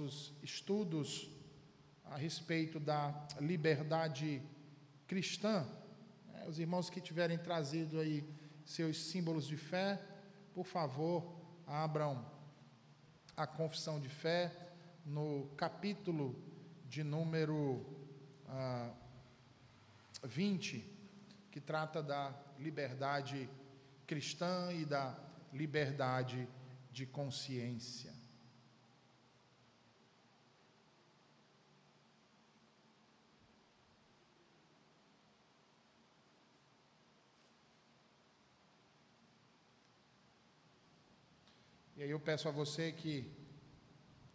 nossos estudos a respeito da liberdade cristã. É, os irmãos que tiverem trazido aí seus símbolos de fé, por favor, abram a confissão de fé no capítulo de número ah, 20, que trata da liberdade cristã e da liberdade de consciência. E aí eu peço a você que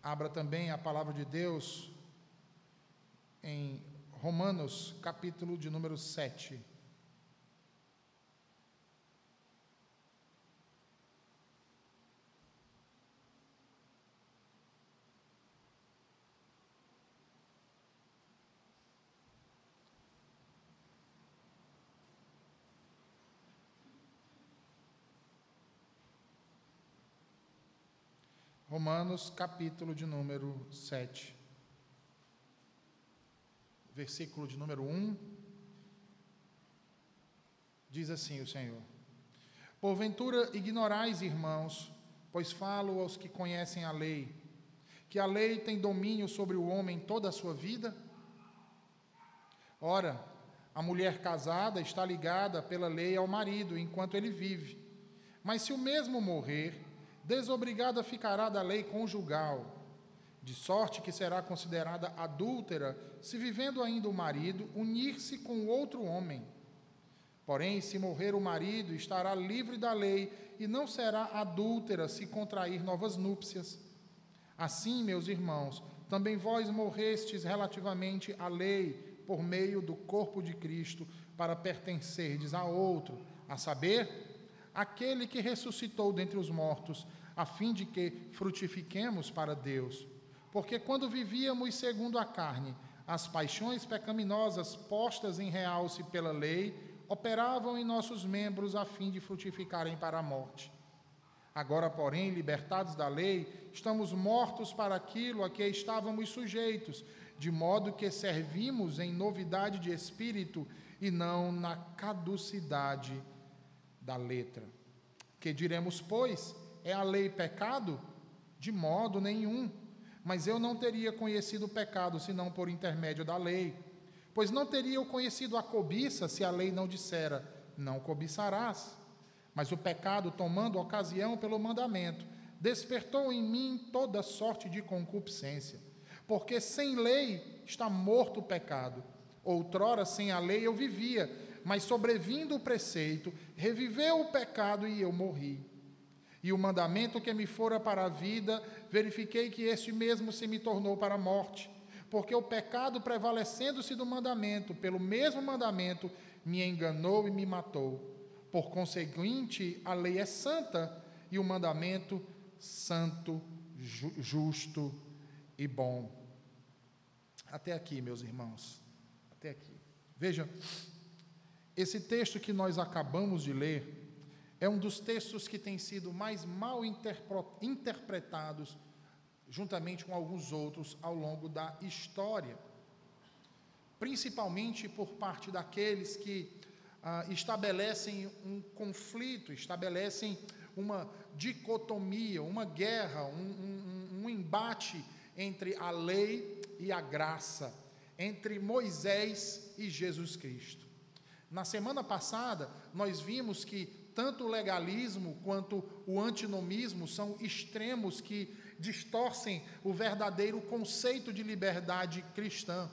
abra também a palavra de Deus em Romanos, capítulo de número 7. Romanos, capítulo de número 7, versículo de número 1, diz assim o Senhor: Porventura ignorais, irmãos, pois falo aos que conhecem a lei, que a lei tem domínio sobre o homem toda a sua vida? Ora, a mulher casada está ligada pela lei ao marido enquanto ele vive, mas se o mesmo morrer, desobrigada ficará da lei conjugal, de sorte que será considerada adúltera se vivendo ainda o marido unir-se com outro homem. Porém, se morrer o marido, estará livre da lei e não será adúltera se contrair novas núpcias. Assim, meus irmãos, também vós morrestes relativamente à lei por meio do corpo de Cristo para pertencerdes a outro, a saber, aquele que ressuscitou dentre os mortos, a fim de que frutifiquemos para Deus. Porque quando vivíamos segundo a carne, as paixões pecaminosas postas em realce pela lei operavam em nossos membros a fim de frutificarem para a morte. Agora, porém, libertados da lei, estamos mortos para aquilo a que estávamos sujeitos, de modo que servimos em novidade de espírito e não na caducidade da letra. Que diremos, pois? É a lei pecado? De modo nenhum. Mas eu não teria conhecido o pecado senão por intermédio da lei. Pois não teria eu conhecido a cobiça se a lei não dissera: Não cobiçarás. Mas o pecado, tomando ocasião pelo mandamento, despertou em mim toda sorte de concupiscência. Porque sem lei está morto o pecado. Outrora, sem a lei, eu vivia, mas sobrevindo o preceito, reviveu o pecado e eu morri. E o mandamento que me fora para a vida, verifiquei que este mesmo se me tornou para a morte. Porque o pecado, prevalecendo-se do mandamento, pelo mesmo mandamento, me enganou e me matou. Por conseguinte, a lei é santa e o mandamento santo, ju justo e bom. Até aqui, meus irmãos. Até aqui. Veja, esse texto que nós acabamos de ler é um dos textos que tem sido mais mal interpretados, juntamente com alguns outros, ao longo da história. Principalmente por parte daqueles que ah, estabelecem um conflito, estabelecem uma dicotomia, uma guerra, um, um, um embate entre a lei e a graça, entre Moisés e Jesus Cristo. Na semana passada, nós vimos que tanto o legalismo quanto o antinomismo são extremos que distorcem o verdadeiro conceito de liberdade cristã.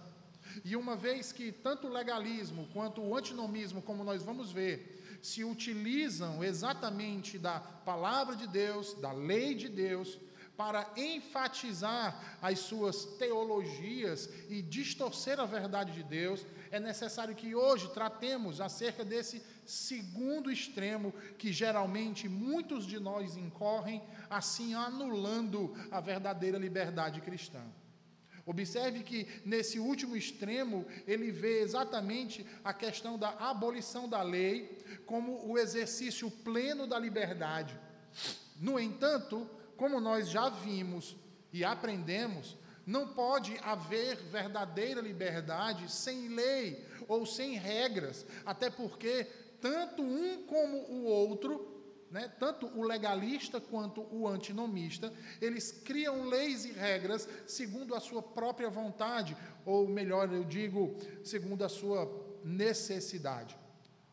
E uma vez que tanto o legalismo quanto o antinomismo, como nós vamos ver, se utilizam exatamente da palavra de Deus, da lei de Deus, para enfatizar as suas teologias e distorcer a verdade de Deus, é necessário que hoje tratemos acerca desse segundo extremo que geralmente muitos de nós incorrem, assim anulando a verdadeira liberdade cristã. Observe que nesse último extremo ele vê exatamente a questão da abolição da lei como o exercício pleno da liberdade. No entanto, como nós já vimos, e aprendemos, não pode haver verdadeira liberdade sem lei ou sem regras, até porque tanto um como o outro, né, tanto o legalista quanto o antinomista, eles criam leis e regras segundo a sua própria vontade, ou melhor, eu digo, segundo a sua necessidade.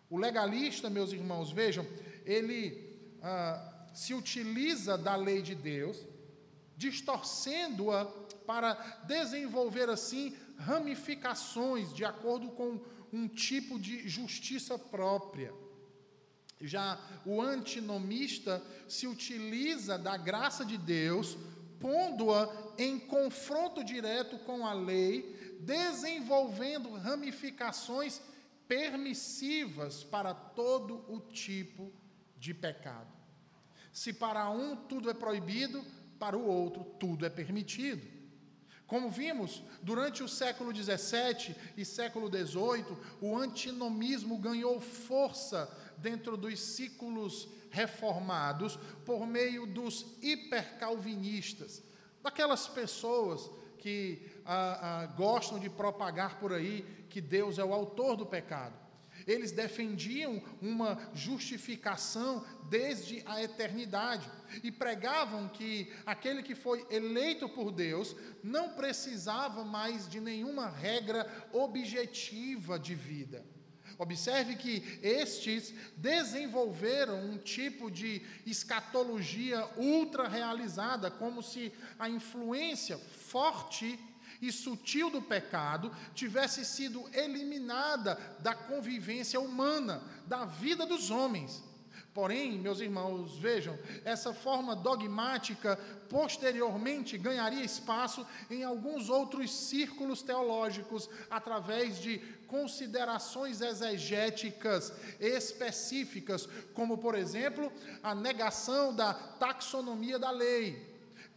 O legalista, meus irmãos, vejam, ele ah, se utiliza da lei de Deus, distorcendo-a para desenvolver assim ramificações de acordo com um tipo de justiça própria. Já o antinomista se utiliza da graça de Deus, pondo-a em confronto direto com a lei, desenvolvendo ramificações permissivas para todo o tipo de pecado. Se para um tudo é proibido, para o outro tudo é permitido. Como vimos, durante o século XVII e século XVIII, o antinomismo ganhou força dentro dos ciclos reformados por meio dos hipercalvinistas, daquelas pessoas que ah, ah, gostam de propagar por aí que Deus é o autor do pecado. Eles defendiam uma justificação desde a eternidade e pregavam que aquele que foi eleito por Deus não precisava mais de nenhuma regra objetiva de vida. Observe que estes desenvolveram um tipo de escatologia ultra realizada, como se a influência forte e sutil do pecado tivesse sido eliminada da convivência humana, da vida dos homens. Porém, meus irmãos, vejam, essa forma dogmática posteriormente ganharia espaço em alguns outros círculos teológicos através de considerações exegéticas específicas, como, por exemplo, a negação da taxonomia da lei,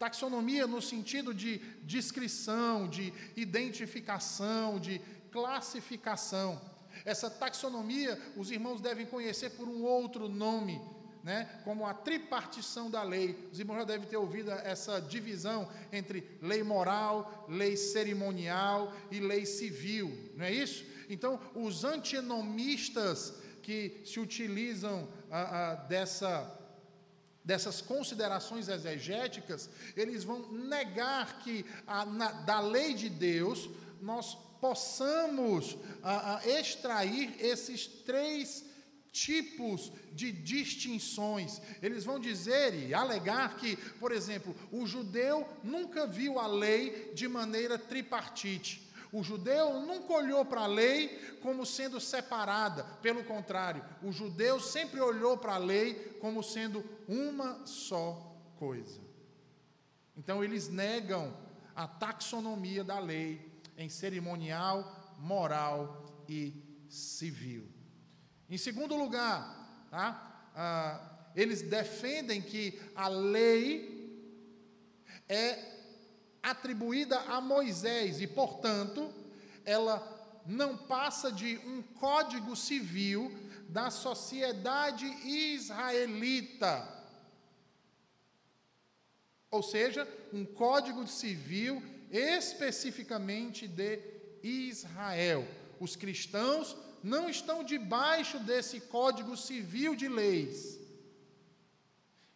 Taxonomia no sentido de descrição, de identificação, de classificação. Essa taxonomia os irmãos devem conhecer por um outro nome, né, como a tripartição da lei. Os irmãos já devem ter ouvido essa divisão entre lei moral, lei cerimonial e lei civil, não é isso? Então, os antinomistas que se utilizam ah, ah, dessa dessas considerações exegéticas, eles vão negar que a, na, da lei de Deus nós possamos extrair esses três tipos de distinções. Eles vão dizer e alegar que, por exemplo, o judeu nunca viu a lei de maneira tripartite. O judeu nunca olhou para a lei como sendo separada, pelo contrário, o judeu sempre olhou para a lei como sendo uma só coisa. Então eles negam a taxonomia da lei em cerimonial, moral e civil. Em segundo lugar, tá? ah, eles defendem que a lei é atribuída a Moisés e, portanto, ela não passa de um código civil da sociedade israelita. Ou seja, um código civil especificamente de Israel. Os cristãos não estão debaixo desse código civil de leis.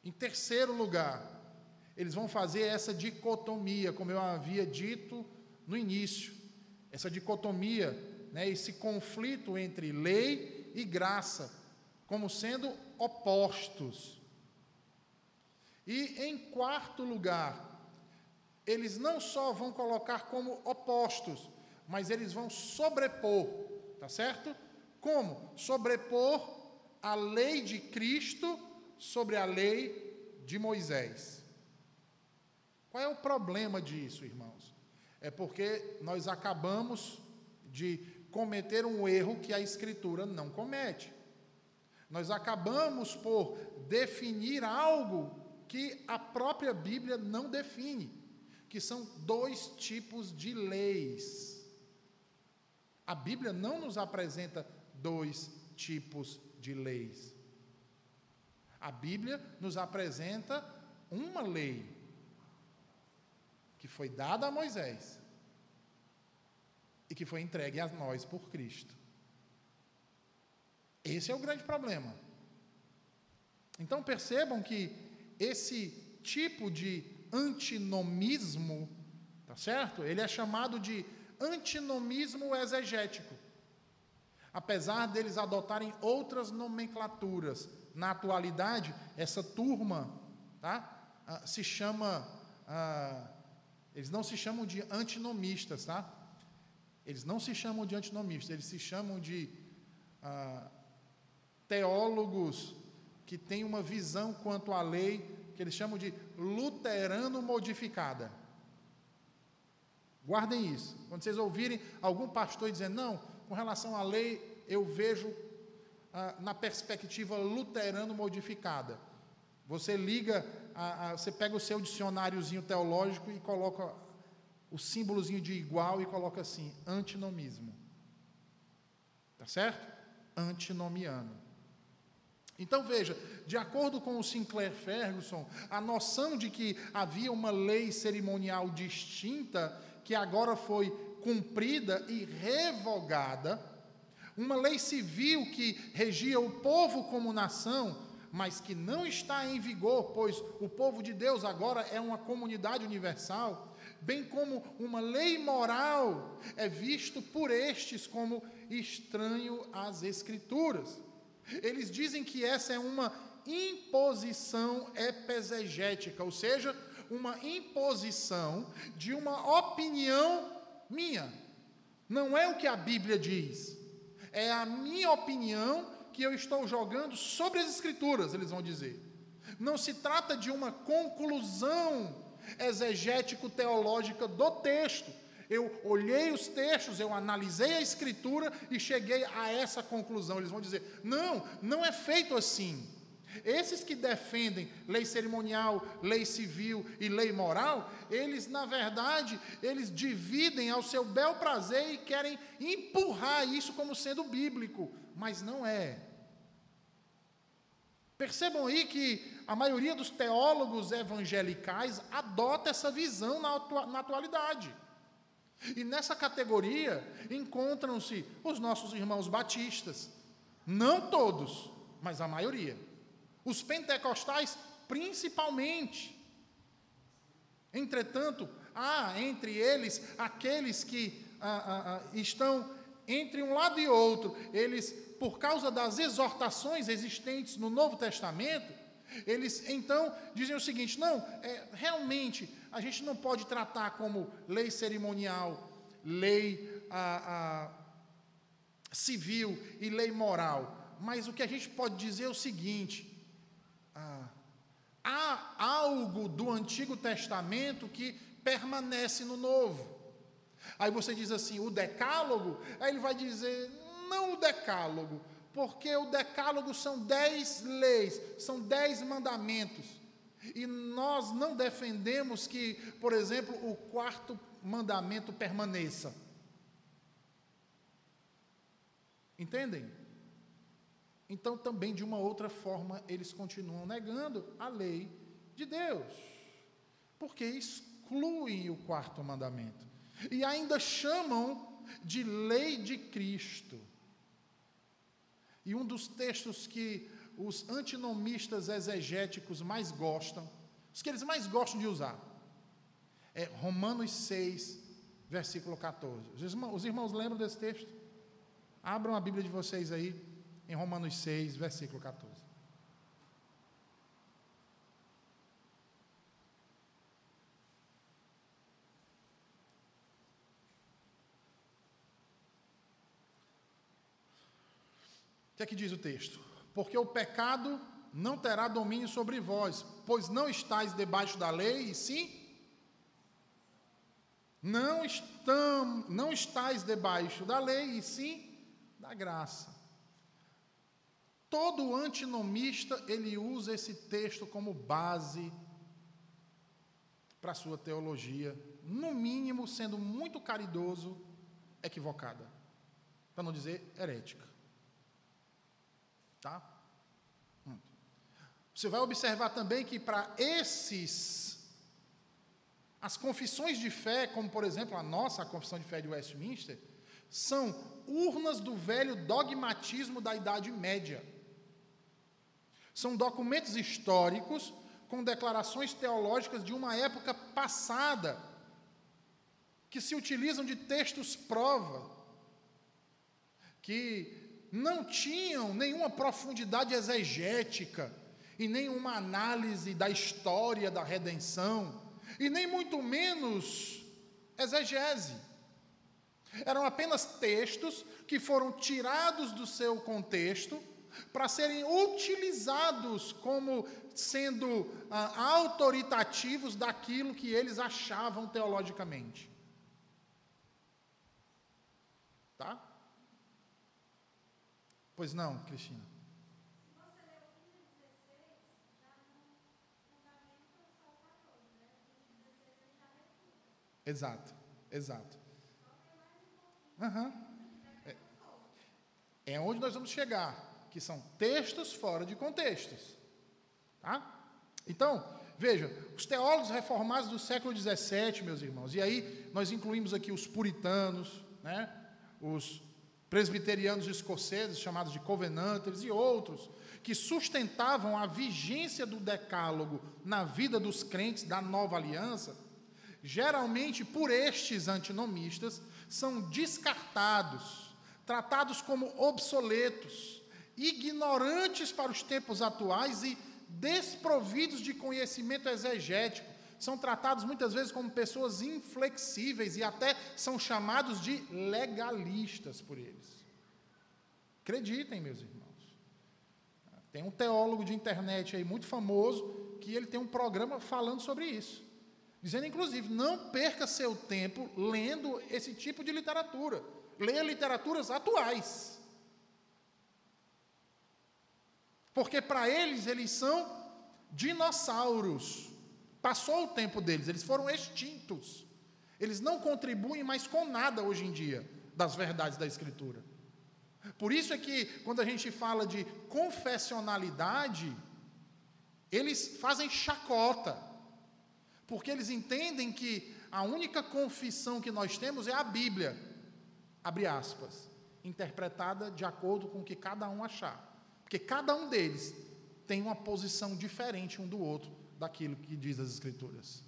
Em terceiro lugar, eles vão fazer essa dicotomia, como eu havia dito no início, essa dicotomia, né, esse conflito entre lei e graça, como sendo opostos. E em quarto lugar, eles não só vão colocar como opostos, mas eles vão sobrepor, tá certo? Como? Sobrepor a lei de Cristo sobre a lei de Moisés. Qual é o problema disso, irmãos? É porque nós acabamos de cometer um erro que a Escritura não comete. Nós acabamos por definir algo que a própria Bíblia não define, que são dois tipos de leis. A Bíblia não nos apresenta dois tipos de leis. A Bíblia nos apresenta uma lei. que foi dada a Moisés e que foi entregue a nós por Cristo. Esse é o grande problema. Então percebam que esse tipo de antinomismo, tá certo? Ele é chamado de antinomismo exegético. Apesar deles adotarem outras nomenclaturas, na atualidade, essa turma tá? Ah, se chama, ah, eles não se chamam de antinomistas, tá? Eles não se chamam de antinomistas, eles se chamam de ah, teólogos que têm uma visão quanto à lei que eles chamam de luterano modificada. Guardem isso. Quando vocês ouvirem algum pastor dizendo, não, com relação à lei, eu vejo ah, na perspectiva luterano modificada. Você liga, a, a, você pega o seu dicionáriozinho teológico e coloca o símbolozinho de igual e coloca assim, antinomismo. Tá certo? Antinomiano. Então veja, de acordo com o Sinclair Ferguson, a noção de que havia uma lei cerimonial distinta que agora foi cumprida e revogada, uma lei civil que regia o povo como nação, mas que não está em vigor, pois o povo de Deus agora é uma comunidade universal, bem como uma lei moral é visto por estes como estranho às Escrituras. Eles dizem que essa é uma imposição epesegética, ou seja, uma imposição de uma opinião minha. Não é o que a Bíblia diz, é a minha opinião que eu estou jogando sobre as Escrituras, eles vão dizer. Não se trata de uma conclusão exegético-teológica do texto, eu olhei os textos, eu analisei a escritura e cheguei a essa conclusão. Eles vão dizer: não, não é feito assim. Esses que defendem lei cerimonial, lei civil e lei moral, eles na verdade, eles dividem ao seu bel prazer e querem empurrar isso como sendo bíblico, mas não é. Percebam aí que a maioria dos teólogos evangelicais adota essa visão na, atualidade. E nessa categoria encontram-se os nossos irmãos batistas, não todos, mas a maioria. Os pentecostais, principalmente. Entretanto, há entre eles aqueles que ah, ah, ah, estão entre um lado e outro, eles, por causa das exortações existentes no Novo Testamento, eles então dizem o seguinte: não, é, realmente a gente não pode tratar como lei cerimonial, lei a, a, civil e lei moral, mas o que a gente pode dizer é o seguinte: há algo do Antigo Testamento que permanece no Novo. Aí você diz assim, o decálogo, aí ele vai dizer, não o decálogo, porque o decálogo são dez leis, são dez mandamentos. E nós não defendemos que, por exemplo, o quarto mandamento permaneça. Entendem? Então, também de uma outra forma, eles continuam negando a lei de Deus, porque excluem o quarto mandamento e ainda chamam de lei de Cristo. E um dos textos que os antinomistas exegéticos mais gostam, os que eles mais gostam de usar, é Romanos 6, versículo 14. Os irmãos, os irmãos lembram desse texto? Abram a Bíblia de vocês aí, em Romanos 6, versículo 14. O que é que diz o texto? Porque o pecado não terá domínio sobre vós, pois não estáis debaixo da lei, e sim não estão, não estáis debaixo da lei, e sim da graça. Todo antinomista ele usa esse texto como base para sua teologia, no mínimo sendo muito caridoso, equivocada, para não dizer herética. Tá? Você vai observar também que para esses As confissões de fé, como por exemplo a nossa a confissão de fé de Westminster, são urnas do velho dogmatismo da Idade Média. São documentos históricos com declarações teológicas de uma época passada, que se utilizam de textos prova, que não tinham nenhuma profundidade exegética e nenhuma análise da história da redenção, e nem muito menos exegese. Eram apenas textos que foram tirados do seu contexto para serem utilizados como sendo ah, autoritativos daquilo que eles achavam teologicamente. Tá? Pois não, Cristina. Exato, exato. Uhum. É, onde nós vamos chegar, que são textos fora de contextos. Tá? Então, veja, os teólogos reformados do século XVII, meus irmãos, e aí nós incluímos aqui os puritanos, né, os presbiterianos escoceses, chamados de covenanters, e outros, que sustentavam a vigência do decálogo na vida dos crentes da nova aliança, geralmente por estes antinomistas, são descartados, tratados como obsoletos, ignorantes para os tempos atuais e desprovidos de conhecimento exegético. São tratados muitas vezes como pessoas inflexíveis e até são chamados de legalistas por eles. Acreditem, meus irmãos. Tem um teólogo de internet aí muito famoso que ele tem um programa falando sobre isso. Dizendo, inclusive, não perca seu tempo lendo esse tipo de literatura. Leia literaturas atuais. Porque para eles, eles são dinossauros. Passou o tempo deles, eles foram extintos. Eles não contribuem mais com nada hoje em dia das verdades da Escritura. Por isso é que, quando a gente fala de confessionalidade, eles fazem chacota porque eles entendem que a única confissão que nós temos é a Bíblia, abre aspas, interpretada de acordo com o que cada um achar. Porque cada um deles tem uma posição diferente um do outro daquilo que diz as Escrituras.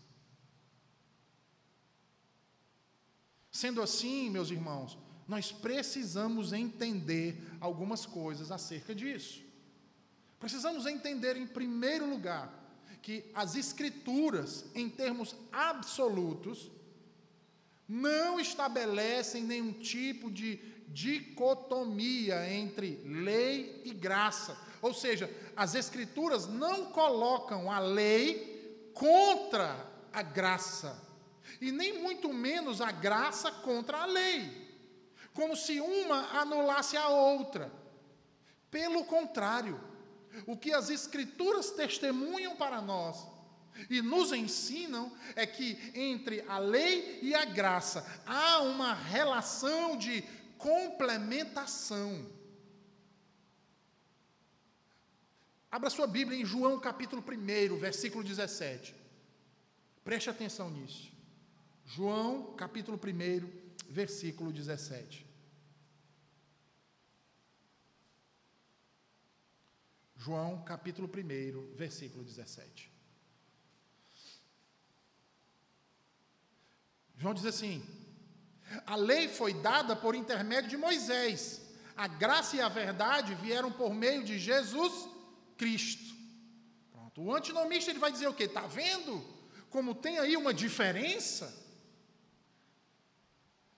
Sendo assim, meus irmãos, nós precisamos entender algumas coisas acerca disso. Precisamos entender, em primeiro lugar, que as Escrituras, em termos absolutos, não estabelecem nenhum tipo de dicotomia entre lei e graça. Ou seja, as Escrituras não colocam a lei contra a graça, e nem muito menos a graça contra a lei, como se uma anulasse a outra. Pelo contrário, o que as Escrituras testemunham para nós e nos ensinam é que entre a lei e a graça há uma relação de complementação. Abra sua Bíblia em João capítulo 1, versículo 17. Preste atenção nisso. João capítulo 1, versículo 17. João capítulo 1, versículo 17. João diz assim: A lei foi dada por intermédio de Moisés, a graça e a verdade vieram por meio de Jesus Cristo. Pronto. O antinomista ele vai dizer o quê? Está vendo como tem aí uma diferença?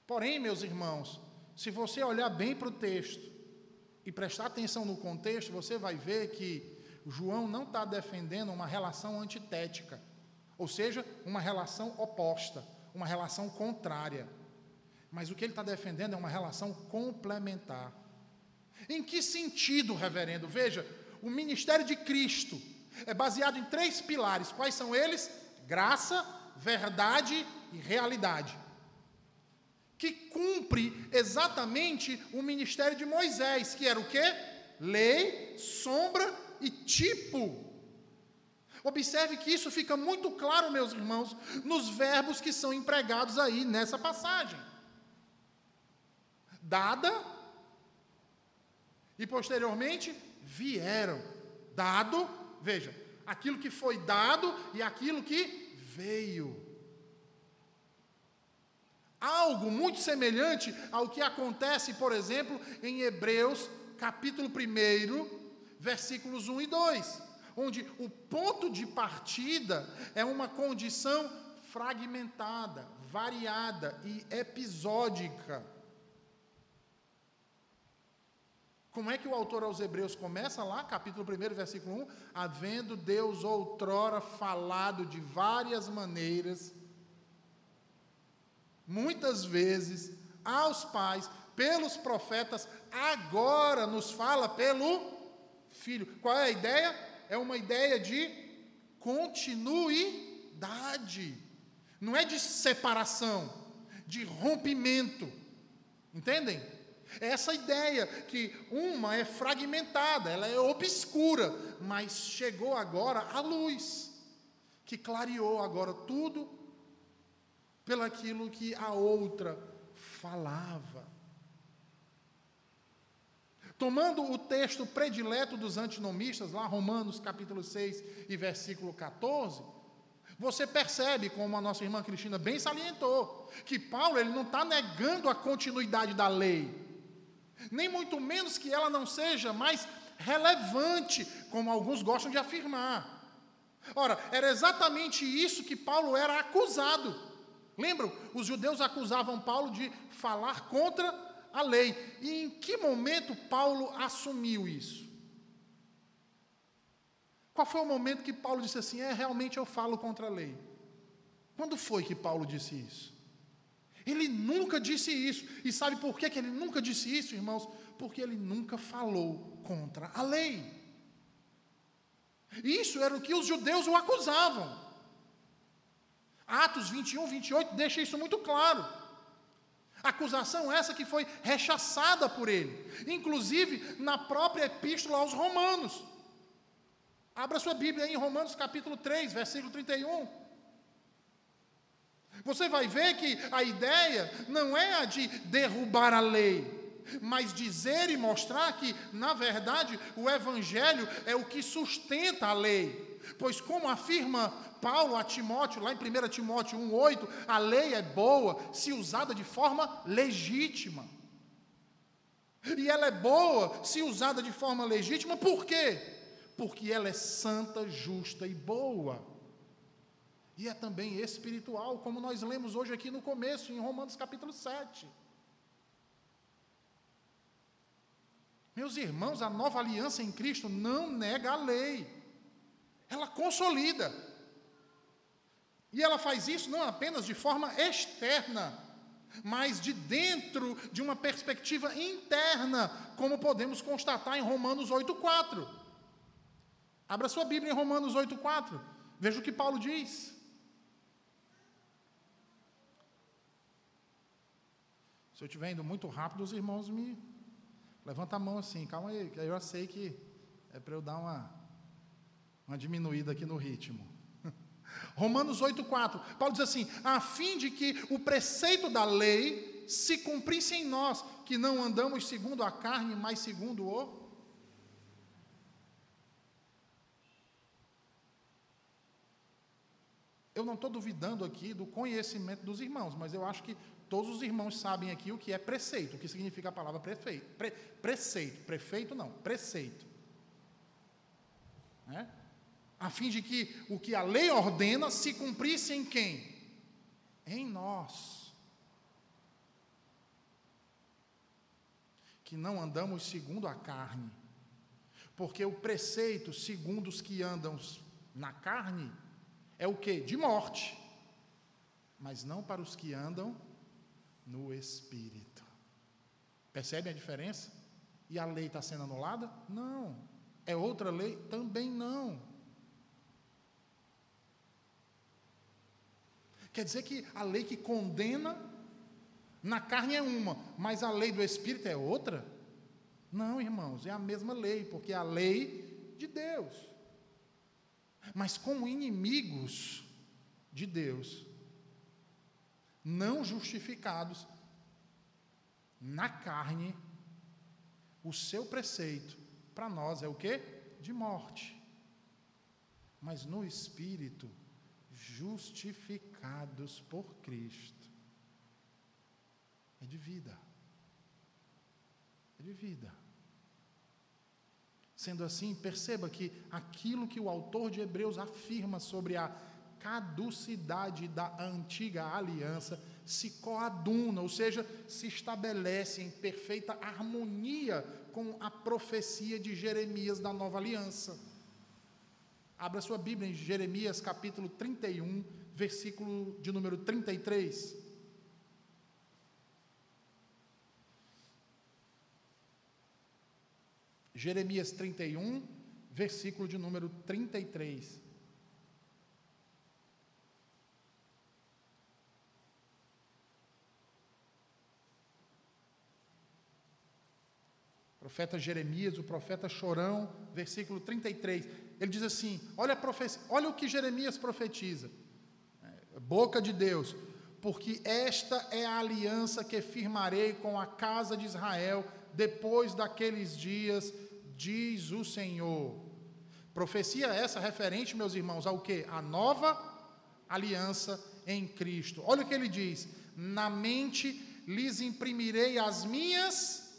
Porém, meus irmãos, se você olhar bem para o texto, e prestar atenção no contexto, você vai ver que João não está defendendo uma relação antitética, ou seja, uma relação oposta, uma relação contrária. Mas o que ele está defendendo é uma relação complementar. Em que sentido, reverendo? Veja, o ministério de Cristo é baseado em três pilares. Quais são eles? Graça, verdade e realidade que cumpre exatamente o ministério de Moisés, que era o quê? Lei, sombra e tipo. Observe que isso fica muito claro, meus irmãos, nos verbos que são empregados aí nessa passagem. Dada e posteriormente vieram. Dado, veja, aquilo que foi dado e aquilo que veio. Algo muito semelhante ao que acontece, por exemplo, em Hebreus, capítulo 1, versículos 1 e 2, onde o ponto de partida é uma condição fragmentada, variada e episódica. Como é que o autor aos Hebreus começa lá, capítulo 1, versículo 1? Havendo Deus outrora falado de várias maneiras, muitas vezes, aos pais, pelos profetas, agora nos fala pelo Filho. Qual é a ideia? É uma ideia de continuidade, não é de separação, de rompimento. Entendem? É essa ideia que uma é fragmentada, ela é obscura, mas chegou agora a luz, que clareou agora tudo pelaquilo que a outra falava. Tomando o texto predileto dos antinomistas, lá Romanos capítulo 6 e versículo 14, você percebe, como a nossa irmã Cristina bem salientou, que Paulo ele não está negando a continuidade da lei, nem muito menos que ela não seja mais relevante, como alguns gostam de afirmar. Ora, era exatamente isso que Paulo era acusado. Lembram? Os judeus acusavam Paulo de falar contra a lei. E em que momento Paulo assumiu isso? Qual foi o momento que Paulo disse assim: é, realmente eu falo contra a lei? Quando foi que Paulo disse isso? Ele nunca disse isso. E sabe por que, ele nunca disse isso, irmãos? Porque ele nunca falou contra a lei. Isso era o que os judeus o acusavam. Atos 21, 28 deixa isso muito claro. Acusação essa que foi rechaçada por ele, inclusive na própria epístola aos Romanos. Abra sua Bíblia aí em Romanos capítulo 3, versículo 31. Você vai ver que a ideia não é a de derrubar a lei, mas dizer e mostrar que, na verdade, o Evangelho é o que sustenta a lei. Pois, como afirma Paulo a Timóteo, lá em 1 Timóteo 1,8, a lei é boa se usada de forma legítima. E ela é boa se usada de forma legítima, por quê? Porque ela é santa, justa e boa e é também espiritual, como nós lemos hoje aqui no começo, em Romanos capítulo 7. Meus irmãos, a nova aliança em Cristo não nega a lei, ela consolida. E ela faz isso não apenas de forma externa, mas de dentro de uma perspectiva interna, como podemos constatar em Romanos 8,4. Abra sua Bíblia em Romanos 8,4. Veja o que Paulo diz. Se eu estiver indo muito rápido, os irmãos me levantam a mão assim, calma aí, que aí eu sei que é para eu dar uma, uma diminuída aqui no ritmo. Romanos 8,4, Paulo diz assim: a fim de que o preceito da lei se cumprisse em nós, que não andamos segundo a carne, mas segundo o. Eu não estou duvidando aqui do conhecimento dos irmãos, mas eu acho que Todos os irmãos sabem aqui o que é preceito, o que significa a palavra prefeito. Pre, preceito, prefeito não, preceito. Né? A fim de que o que a lei ordena se cumprisse em quem? Em nós. Que não andamos segundo a carne. Porque o preceito, segundo os que andam na carne, é o que? De morte. Mas não para os que andam no Espírito. Percebe a diferença? E a lei está sendo anulada? Não. É outra lei? Também não. Quer dizer que a lei que condena na carne é uma, mas a lei do Espírito é outra? Não, irmãos, é a mesma lei, porque é a lei de Deus. Mas como inimigos de Deus, não justificados na carne, o seu preceito para nós é o que? De morte. Mas no espírito, justificados por Cristo. É de vida. É de vida. Sendo assim, perceba que aquilo que o autor de Hebreus afirma sobre a caducidade da antiga aliança se coaduna, ou seja, se estabelece em perfeita harmonia com a profecia de Jeremias da nova aliança. Abra sua Bíblia em Jeremias capítulo 31, versículo de número 33. Jeremias 31, versículo de número 33. Profeta Jeremias, o profeta chorão, versículo 33. Ele diz assim: olha, profecia, olha o que Jeremias profetiza. É, boca de Deus, porque esta é a aliança que firmarei com a casa de Israel depois daqueles dias, diz o Senhor. Profecia essa referente, meus irmãos, ao que? A nova aliança em Cristo. Olha o que ele diz: Na mente lhes imprimirei as minhas,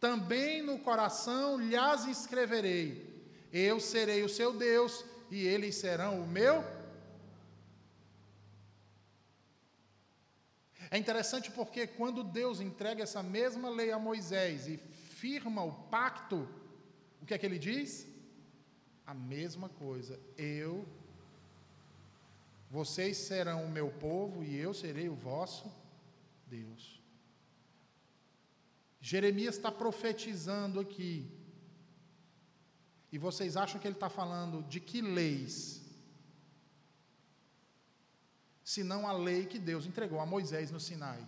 também no coração lhes escreverei. Eu serei o seu Deus e eles serão o meu. É interessante porque quando Deus entrega essa mesma lei a Moisés e firma o pacto, o que é que ele diz? A mesma coisa. Eu, vocês serão o meu povo e eu serei o vosso Deus. Jeremias está profetizando aqui. E vocês acham que ele está falando de que leis? Senão a lei que Deus entregou a Moisés no Sinai.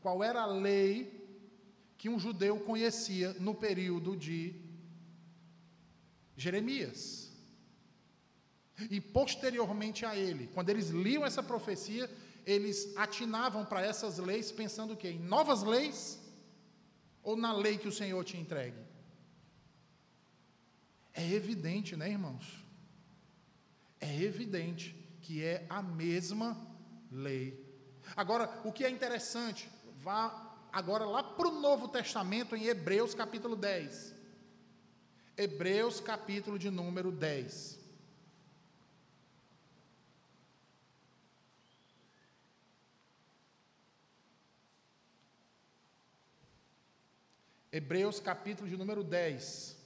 Qual era a lei que um judeu conhecia no período de Jeremias. E posteriormente a ele, quando eles liam essa profecia, eles atinavam para essas leis pensando que em novas leis ou na lei que o Senhor tinha entregue. É evidente, né, irmãos? É evidente que é a mesma lei. Agora, o que é interessante, vá agora lá para o Novo Testamento, em Hebreus capítulo 10. Hebreus capítulo de número 10. Hebreus capítulo de número 10.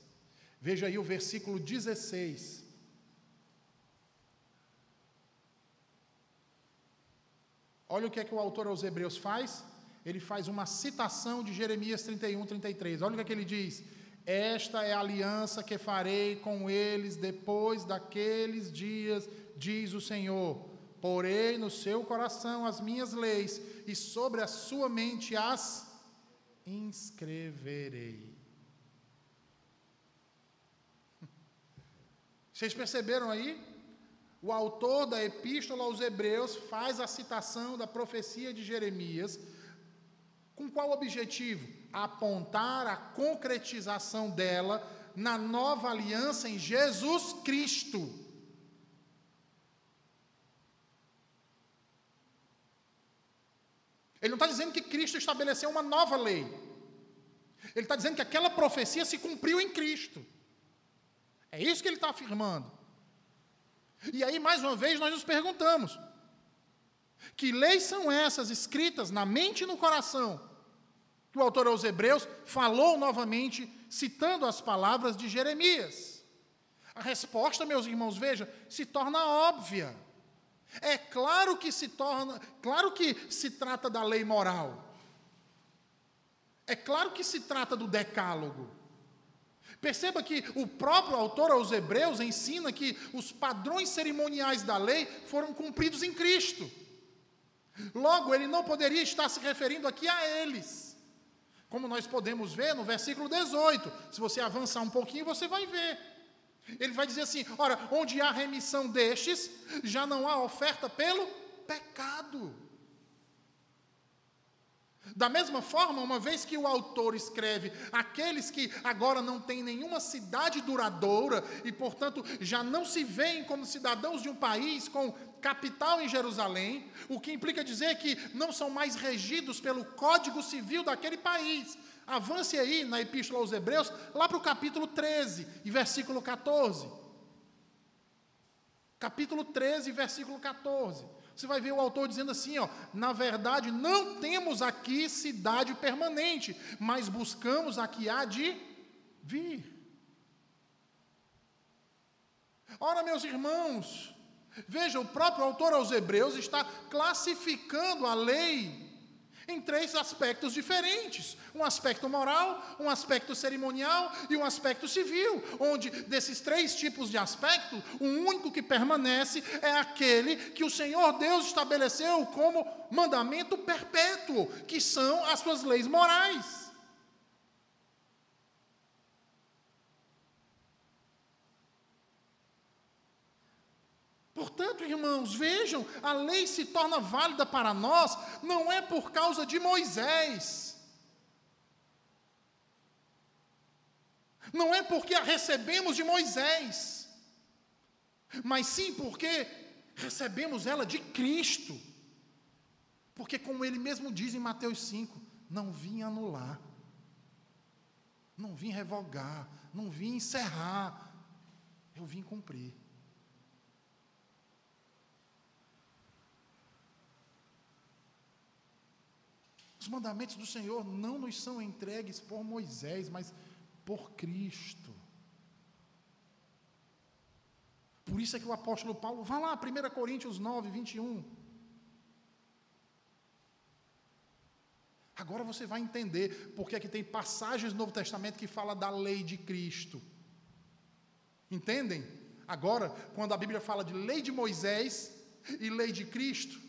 Veja aí o versículo 16. Olha o que é que o autor aos Hebreus faz ele faz uma citação de Jeremias 31, 33. Olha o que, é que ele diz: Esta é a aliança que farei com eles depois daqueles dias, diz o Senhor. Porei no seu coração as minhas leis, e sobre a sua mente as inscreverei. Vocês perceberam aí? O autor da epístola aos Hebreus faz a citação da profecia de Jeremias com qual objetivo? Apontar a concretização dela na nova aliança em Jesus Cristo. Ele não está dizendo que Cristo estabeleceu uma nova lei. Ele está dizendo que aquela profecia se cumpriu em Cristo. É isso que ele está afirmando. E aí, mais uma vez, nós nos perguntamos: que leis são essas escritas na mente e no coração? Que o autor aos Hebreus falou novamente, citando as palavras de Jeremias. A resposta, meus irmãos, veja, se torna óbvia. É claro que se torna, claro que se trata da lei moral. É claro que se trata do decálogo. Perceba que o próprio autor aos Hebreus ensina que os padrões cerimoniais da lei foram cumpridos em Cristo. Logo, ele não poderia estar se referindo aqui a eles. Como nós podemos ver no versículo 18. Se você avançar um pouquinho, você vai ver. Ele vai dizer assim: ora, onde há remissão destes, já não há oferta pelo pecado. Da mesma forma, uma vez que o autor escreve aqueles que agora não têm nenhuma cidade duradoura e, portanto, já não se veem como cidadãos de um país com capital em Jerusalém, o que implica dizer que não são mais regidos pelo código civil daquele país. Avance aí na Epístola aos Hebreus, lá para o capítulo 13 e versículo 14. Capítulo 13, versículo 14. Você vai ver o autor dizendo assim, ó, na verdade, não temos aqui cidade permanente, mas buscamos a que há de vir. Ora, meus irmãos, veja, o próprio autor aos Hebreus está classificando a lei em três aspectos diferentes: um aspecto moral, um aspecto cerimonial e um aspecto civil. Onde desses três tipos de aspecto, o único que permanece é aquele que o Senhor Deus estabeleceu como mandamento perpétuo, que são as suas leis morais. Portanto, irmãos, vejam, a lei se torna válida para nós não é por causa de Moisés. Não é porque a recebemos de Moisés, mas sim porque recebemos ela de Cristo. Porque, como ele mesmo diz em Mateus 5, não vim anular, não vim revogar, não vim encerrar, eu vim cumprir. Os mandamentos do Senhor não nos são entregues por Moisés, mas por Cristo. Por isso é que o apóstolo Paulo, vá lá, 1 Coríntios 9, 21. Agora você vai entender porque é que tem passagens no Novo Testamento que fala da lei de Cristo. Entendem? Agora, quando a Bíblia fala de lei de Moisés e lei de Cristo,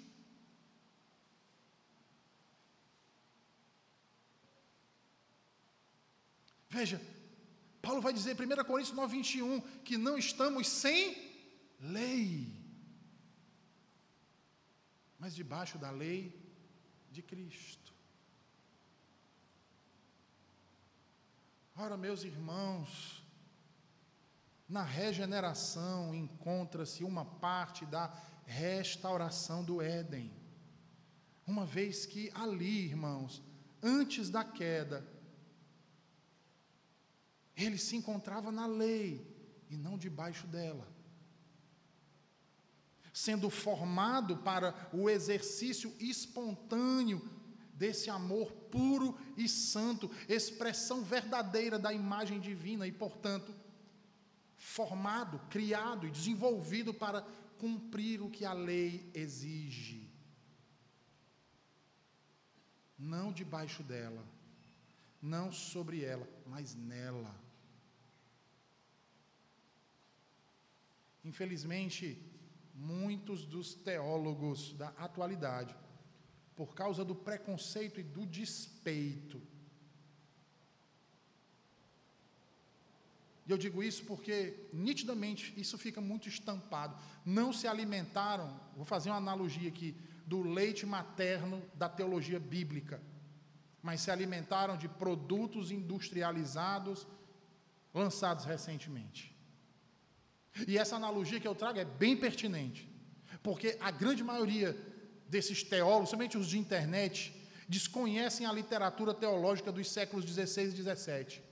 Veja, Paulo vai dizer em 1 Coríntios 9, 21 que não estamos sem lei, mas debaixo da lei de Cristo. Ora, meus irmãos, na regeneração encontra-se uma parte da restauração do Éden. Uma vez que ali, irmãos, antes da queda, ele se encontrava na lei e não debaixo dela. Sendo formado para o exercício espontâneo desse amor puro e santo, expressão verdadeira da imagem divina e, portanto, formado, criado e desenvolvido para cumprir o que a lei exige. Não debaixo dela, não sobre ela, mas nela. Infelizmente, muitos dos teólogos da atualidade, por causa do preconceito e do despeito, E eu digo isso porque, nitidamente, isso fica muito estampado. Não se alimentaram, vou fazer uma analogia aqui, do leite materno da teologia bíblica, mas se alimentaram de produtos industrializados lançados recentemente. E essa analogia que eu trago é bem pertinente, porque a grande maioria desses teólogos, somente os de internet, desconhecem a literatura teológica dos séculos 16 e 17.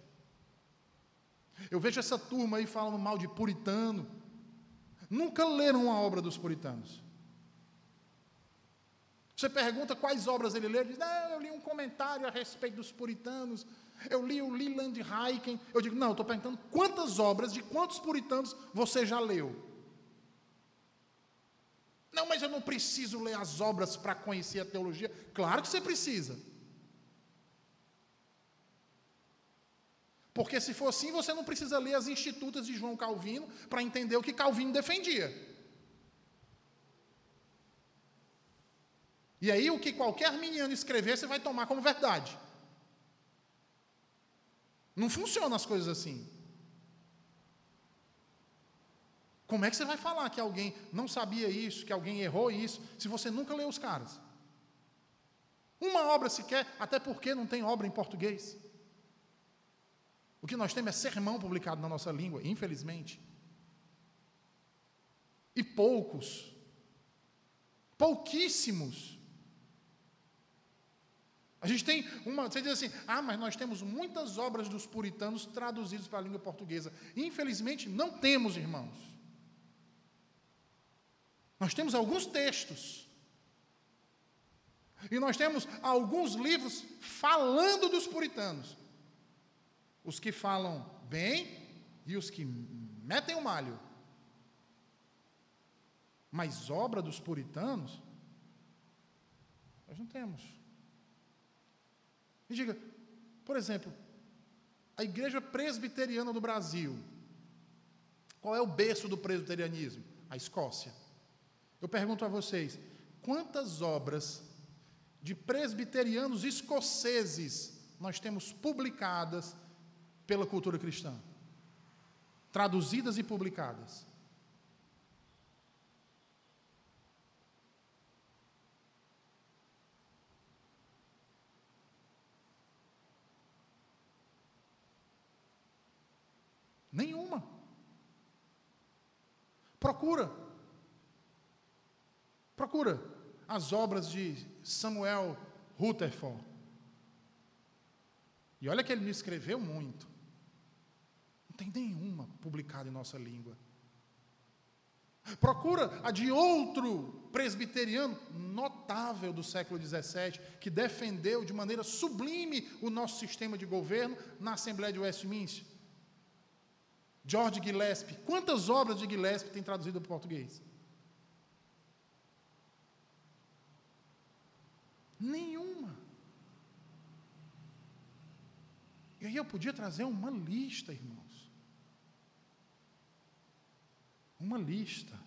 Eu vejo essa turma aí falando mal de puritano, nunca leram uma obra dos puritanos. Você pergunta quais obras ele leu, ele diz: Não, eu li um comentário a respeito dos puritanos, eu li o Leland Haiken. Eu digo, não, estou perguntando quantas obras de quantos puritanos você já leu? Não, mas eu não preciso ler as obras para conhecer a teologia. Claro que você precisa. Porque se for assim, você não precisa ler as institutas de João Calvino para entender o que Calvino defendia. E aí, o que qualquer menino escrever, você vai tomar como verdade. Não funcionam as coisas assim. Como é que você vai falar que alguém não sabia isso, que alguém errou isso, se você nunca leu os caras? Uma obra sequer, até porque não tem obra em português. O que nós temos é sermão publicado na nossa língua, infelizmente. E poucos, pouquíssimos. A gente tem uma. Você diz assim, ah, mas nós temos muitas obras dos puritanos traduzidas para a língua portuguesa. Infelizmente, não temos, irmãos. Nós temos alguns textos. E nós temos alguns livros falando dos puritanos. Os que falam bem e os que metem o malho. Mas obra dos puritanos, nós não temos. Me diga, por exemplo, a Igreja Presbiteriana do Brasil. Qual é o berço do presbiterianismo? A Escócia. Eu pergunto a vocês: quantas obras de presbiterianos escoceses nós temos publicadas pela cultura cristã? Traduzidas e publicadas. Nenhuma. Procura. Procura as obras de Samuel Rutherford. E olha que ele me escreveu muito. Não tem nenhuma publicada em nossa língua. Procura a de outro presbiteriano notável do século XVII, que defendeu de maneira sublime o nosso sistema de governo na Assembleia de Westminster. George Gillespie. Quantas obras de Gillespie tem traduzido para o português? Nenhuma. E aí eu podia trazer uma lista, irmãos. Uma lista.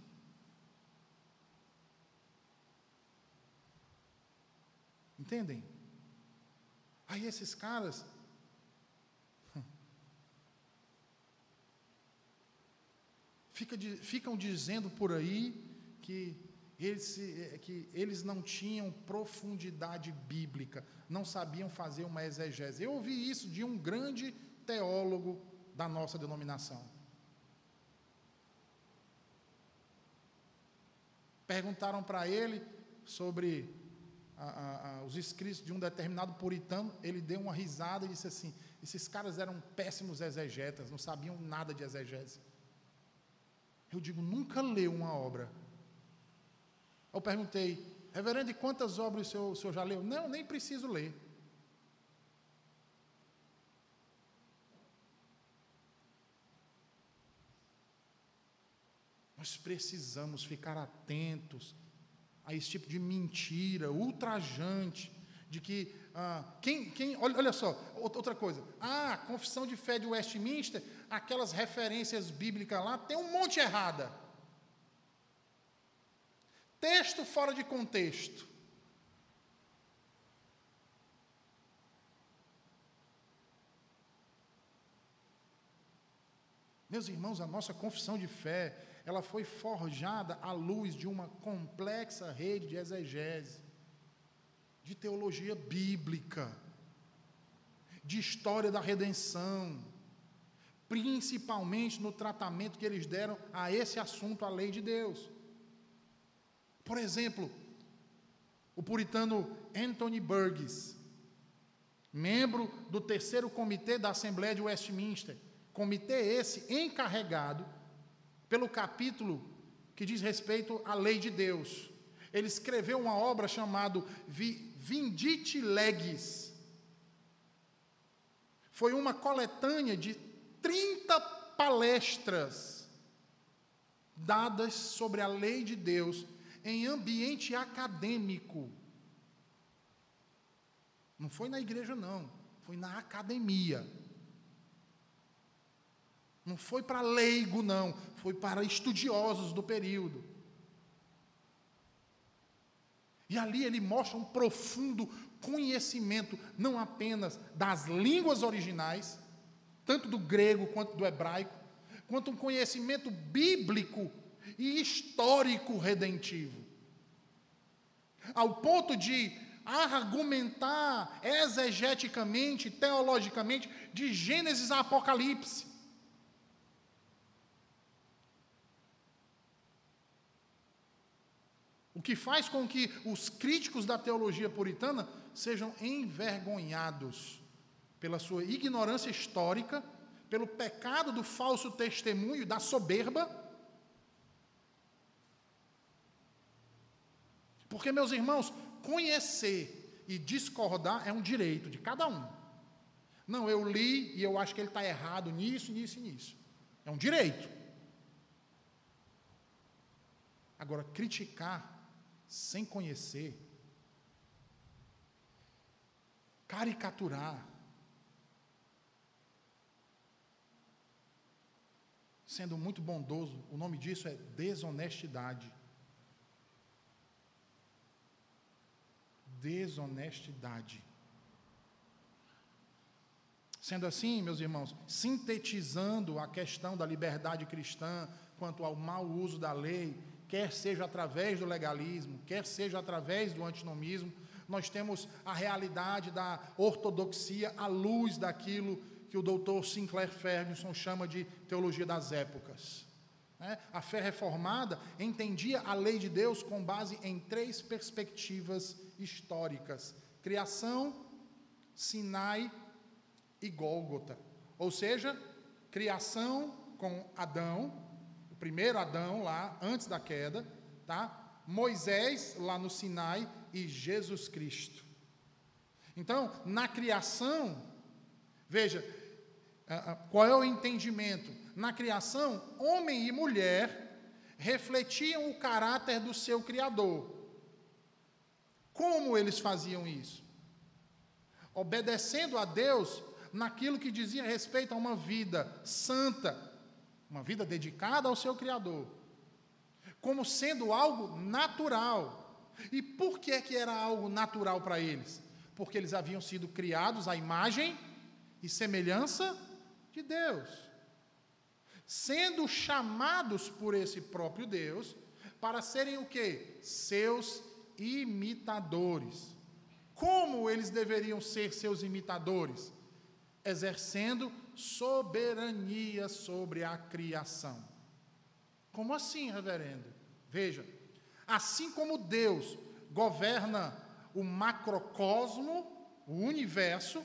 Entendem? Aí esses caras fica, ficam dizendo por aí que eles, é, que eles não tinham profundidade bíblica, não sabiam fazer uma exegese. Eu ouvi isso de um grande teólogo da nossa denominação. Perguntaram para ele sobre a, a, a, os escritos de um determinado puritano, ele deu uma risada e disse assim: esses caras eram péssimos exegetas, não sabiam nada de exegese. Eu digo, nunca leu uma obra. Eu perguntei, reverendo, quantas obras o senhor, o senhor já leu? Não, nem preciso ler. Nós precisamos ficar atentos a esse tipo de mentira ultrajante, de que ah, quem, quem olha, olha só, outra coisa, ah, confissão de fé de Westminster aquelas referências bíblicas lá, tem um monte errada. Texto fora de contexto. Meus irmãos, a nossa confissão de fé, ela foi forjada à luz de uma complexa rede de exegese, de teologia bíblica, de história da redenção, principalmente no tratamento que eles deram a esse assunto, a lei de Deus. Por exemplo, o puritano Anthony Burgess, membro do terceiro comitê da Assembleia de Westminster, comitê esse encarregado pelo capítulo que diz respeito à lei de Deus. Ele escreveu uma obra chamada Vindite Legis. Foi uma coletânea de 30 palestras dadas sobre a lei de Deus em ambiente acadêmico. Não foi na igreja, não. Foi na academia. Não foi para leigo, não. Foi para estudiosos do período. E ali ele mostra um profundo conhecimento, não apenas das línguas originais, tanto do grego quanto do hebraico, quanto um conhecimento bíblico e histórico redentivo. Ao ponto de argumentar exegeticamente, teologicamente, de Gênesis a Apocalipse. O que faz com que os críticos da teologia puritana sejam envergonhados pela sua ignorância histórica, pelo pecado do falso testemunho, da soberba. Porque, meus irmãos, conhecer e discordar é um direito de cada um. Não, eu li e eu acho que ele está errado nisso, nisso e nisso. É um direito. Agora, criticar sem conhecer, caricaturar, sendo muito bondoso, o nome disso é desonestidade. Desonestidade. Sendo assim, meus irmãos, sintetizando a questão da liberdade cristã quanto ao mau uso da lei, quer seja através do legalismo, quer seja através do antinomismo, nós temos a realidade da ortodoxia à luz daquilo que o doutor Sinclair Ferguson chama de teologia das épocas. Né? A fé reformada entendia a lei de Deus com base em três perspectivas históricas: criação, Sinai e Gólgota. Ou seja, criação com Adão, o primeiro Adão lá, antes da queda, tá? Moisés lá no Sinai e Jesus Cristo. Então, na criação, veja, qual é o entendimento? Na criação, homem e mulher refletiam o caráter do seu Criador. Como eles faziam isso? Obedecendo a Deus naquilo que dizia respeito a uma vida santa, uma vida dedicada ao seu Criador, como sendo algo natural. E por que, é que era algo natural para eles? Porque eles haviam sido criados à imagem e semelhança de Deus, sendo chamados por esse próprio Deus para serem o que? Seus imitadores. Como eles deveriam ser seus imitadores? Exercendo soberania sobre a criação. Como assim, reverendo? Veja, assim como Deus governa o macrocosmo, o universo,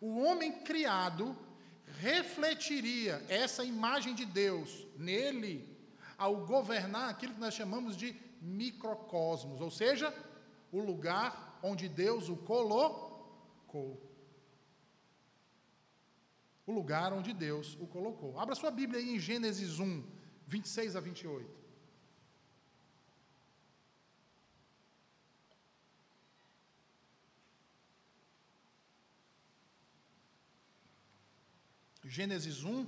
o homem criado refletiria essa imagem de Deus nele ao governar aquilo que nós chamamos de microcosmos, ou seja, o lugar onde Deus o colocou o lugar onde Deus o colocou. Abra sua Bíblia aí em Gênesis 1, 26 a 28. Gênesis 1,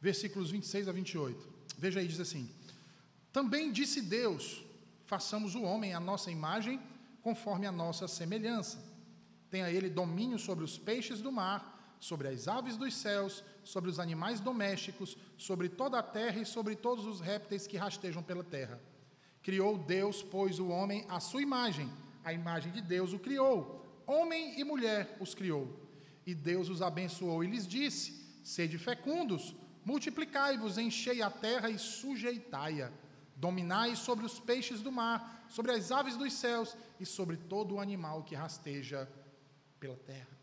versículos 26 a 28. Veja aí, diz assim: Também disse Deus: façamos o homem à nossa imagem, conforme a nossa semelhança. Tenha ele domínio sobre os peixes do mar sobre as aves dos céus, sobre os animais domésticos, sobre toda a terra e sobre todos os répteis que rastejam pela terra. Criou Deus, pois, o homem à sua imagem, a imagem de Deus o criou, homem e mulher os criou. E Deus os abençoou e lhes disse: Sede fecundos, multiplicai-vos, enchei a terra e sujeitai-a. Dominai sobre os peixes do mar, sobre as aves dos céus e sobre todo o animal que rasteja pela terra.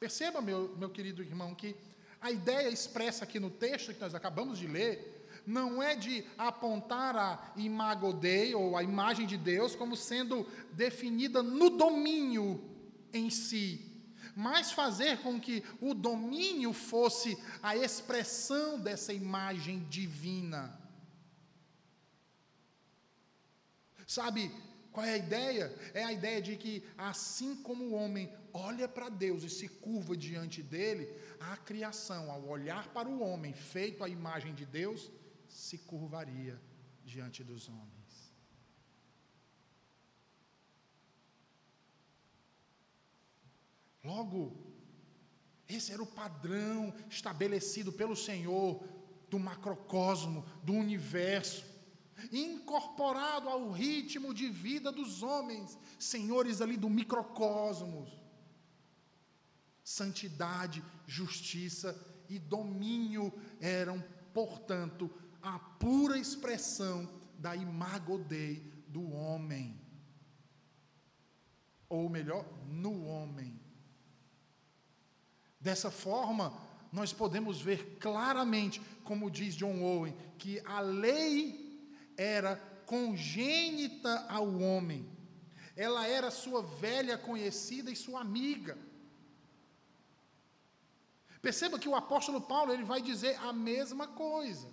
Perceba, meu, meu querido irmão, que a ideia expressa aqui no texto que nós acabamos de ler não é de apontar a imago ou a imagem de Deus, como sendo definida no domínio em si, mas fazer com que o domínio fosse a expressão dessa imagem divina. Sabe, qual é a ideia? É a ideia de que, assim como o homem olha para Deus e se curva diante dele, a criação, ao olhar para o homem feito à imagem de Deus, se curvaria diante dos homens. Logo, esse era o padrão estabelecido pelo Senhor do macrocosmo, do universo, incorporado ao ritmo de vida dos homens, senhores ali do microcosmos. Santidade, justiça e domínio eram, portanto, a pura expressão da imago Dei do homem. Ou melhor, no homem. Dessa forma, nós podemos ver claramente, como diz John Owen, que a lei era congênita ao homem. Ela era sua velha conhecida e sua amiga. Perceba que o apóstolo Paulo ele vai dizer a mesma coisa.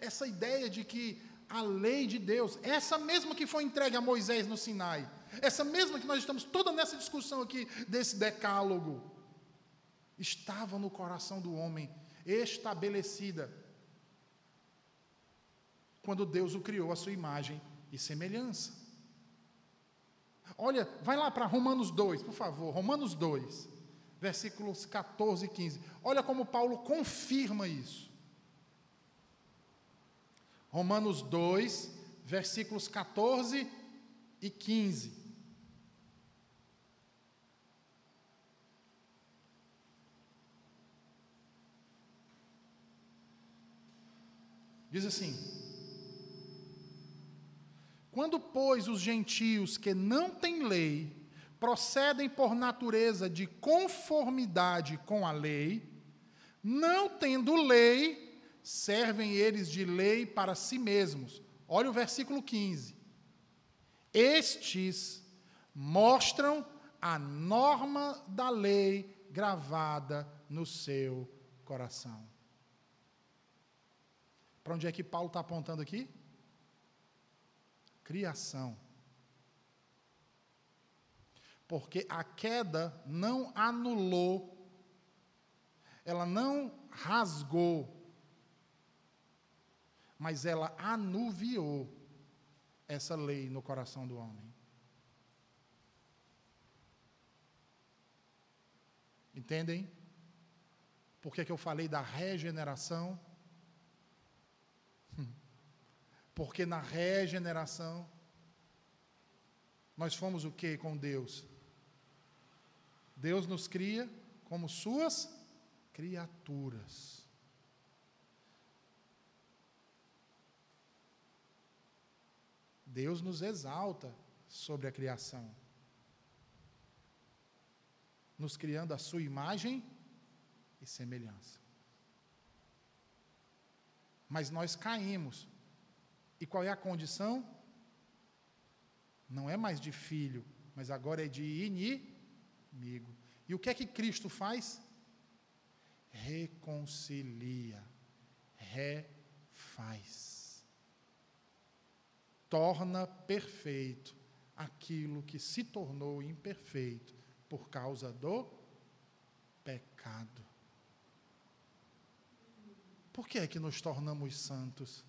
Essa ideia de que a lei de Deus, essa mesma que foi entregue a Moisés no Sinai, essa mesma que nós estamos toda nessa discussão aqui desse decálogo, estava no coração do homem, estabelecida, quando Deus o criou à sua imagem e semelhança. Olha, vai lá para Romanos 2, por favor, Romanos 2, versículos 14 e 15. Olha como Paulo confirma isso. Romanos 2, versículos 14 e 15. Diz assim: Quando, pois, os gentios que não têm lei procedem por natureza de conformidade com a lei, não tendo lei, servem eles de lei para si mesmos. Olha o versículo 15. Estes mostram a norma da lei gravada no seu coração. Para onde é que Paulo está apontando aqui? Criação. Porque a queda não anulou, ela não rasgou mas ela anuviou essa lei no coração do homem. Entendem? Por que, que eu falei da regeneração? Hum. Porque na regeneração, nós fomos o que com Deus? Deus nos cria como suas criaturas. Deus nos exalta sobre a criação, nos criando a sua imagem e semelhança. Mas nós caímos. E qual é a condição? Não é mais de filho, mas agora é de inimigo. E o que é que Cristo faz? Reconcilia, refaz torna perfeito aquilo que se tornou imperfeito por causa do pecado. Por que é que nos tornamos santos?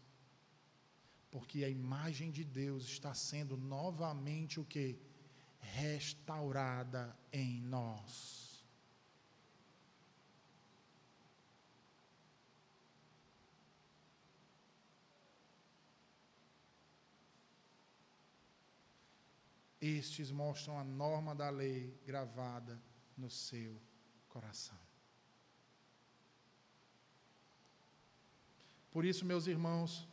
Porque a imagem de Deus está sendo novamente o que? Restaurada em nós. Estes mostram a norma da lei gravada no seu coração. Por isso, meus irmãos,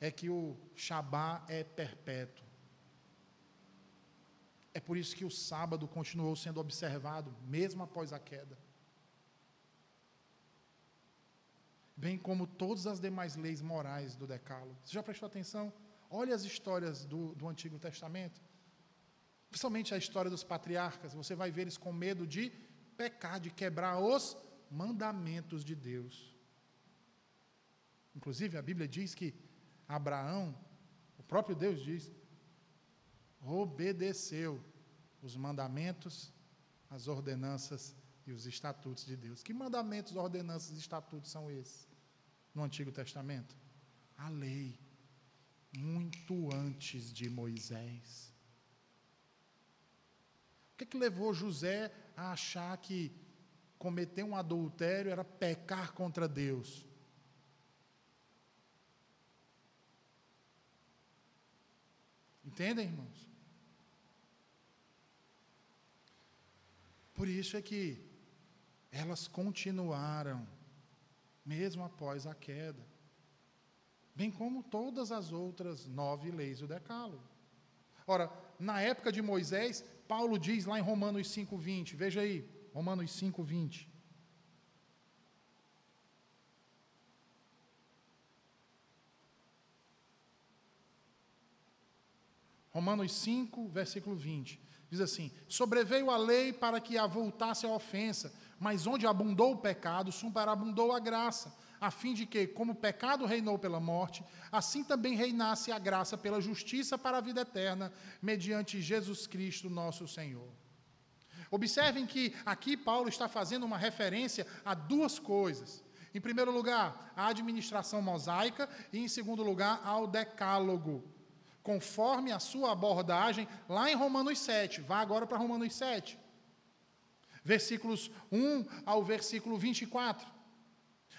é que o Shabá é perpétuo. É por isso que o sábado continuou sendo observado, mesmo após a queda. Bem como todas as demais leis morais do Decálogo. Você já prestou atenção? Olha as histórias do, do Antigo Testamento. Principalmente a história dos patriarcas, você vai ver eles com medo de pecar, de quebrar os mandamentos de Deus. Inclusive, a Bíblia diz que Abraão, o próprio Deus diz, obedeceu os mandamentos, as ordenanças e os estatutos de Deus. Que mandamentos, ordenanças e estatutos são esses no Antigo Testamento? A lei, muito antes de Moisés. O que, é que levou José a achar que cometer um adultério era pecar contra Deus? Entendem, irmãos? Por isso é que elas continuaram, mesmo após a queda, bem como todas as outras nove leis do Decálogo. Ora, na época de Moisés, Paulo diz lá em Romanos 5,20, veja aí, Romanos 5,20. Romanos 5, versículo 20. Diz assim: Sobreveio a lei para que avultasse a ofensa, mas onde abundou o pecado, superabundou a graça, a fim de que, como o pecado reinou pela morte, assim também reinasse a graça pela justiça para a vida eterna, mediante Jesus Cristo, nosso Senhor. Observem que aqui Paulo está fazendo uma referência a duas coisas. Em primeiro lugar, a administração mosaica, e em segundo lugar, ao decálogo conforme a sua abordagem lá em Romanos 7. Vá agora para Romanos 7. Versículos 1 ao versículo 24.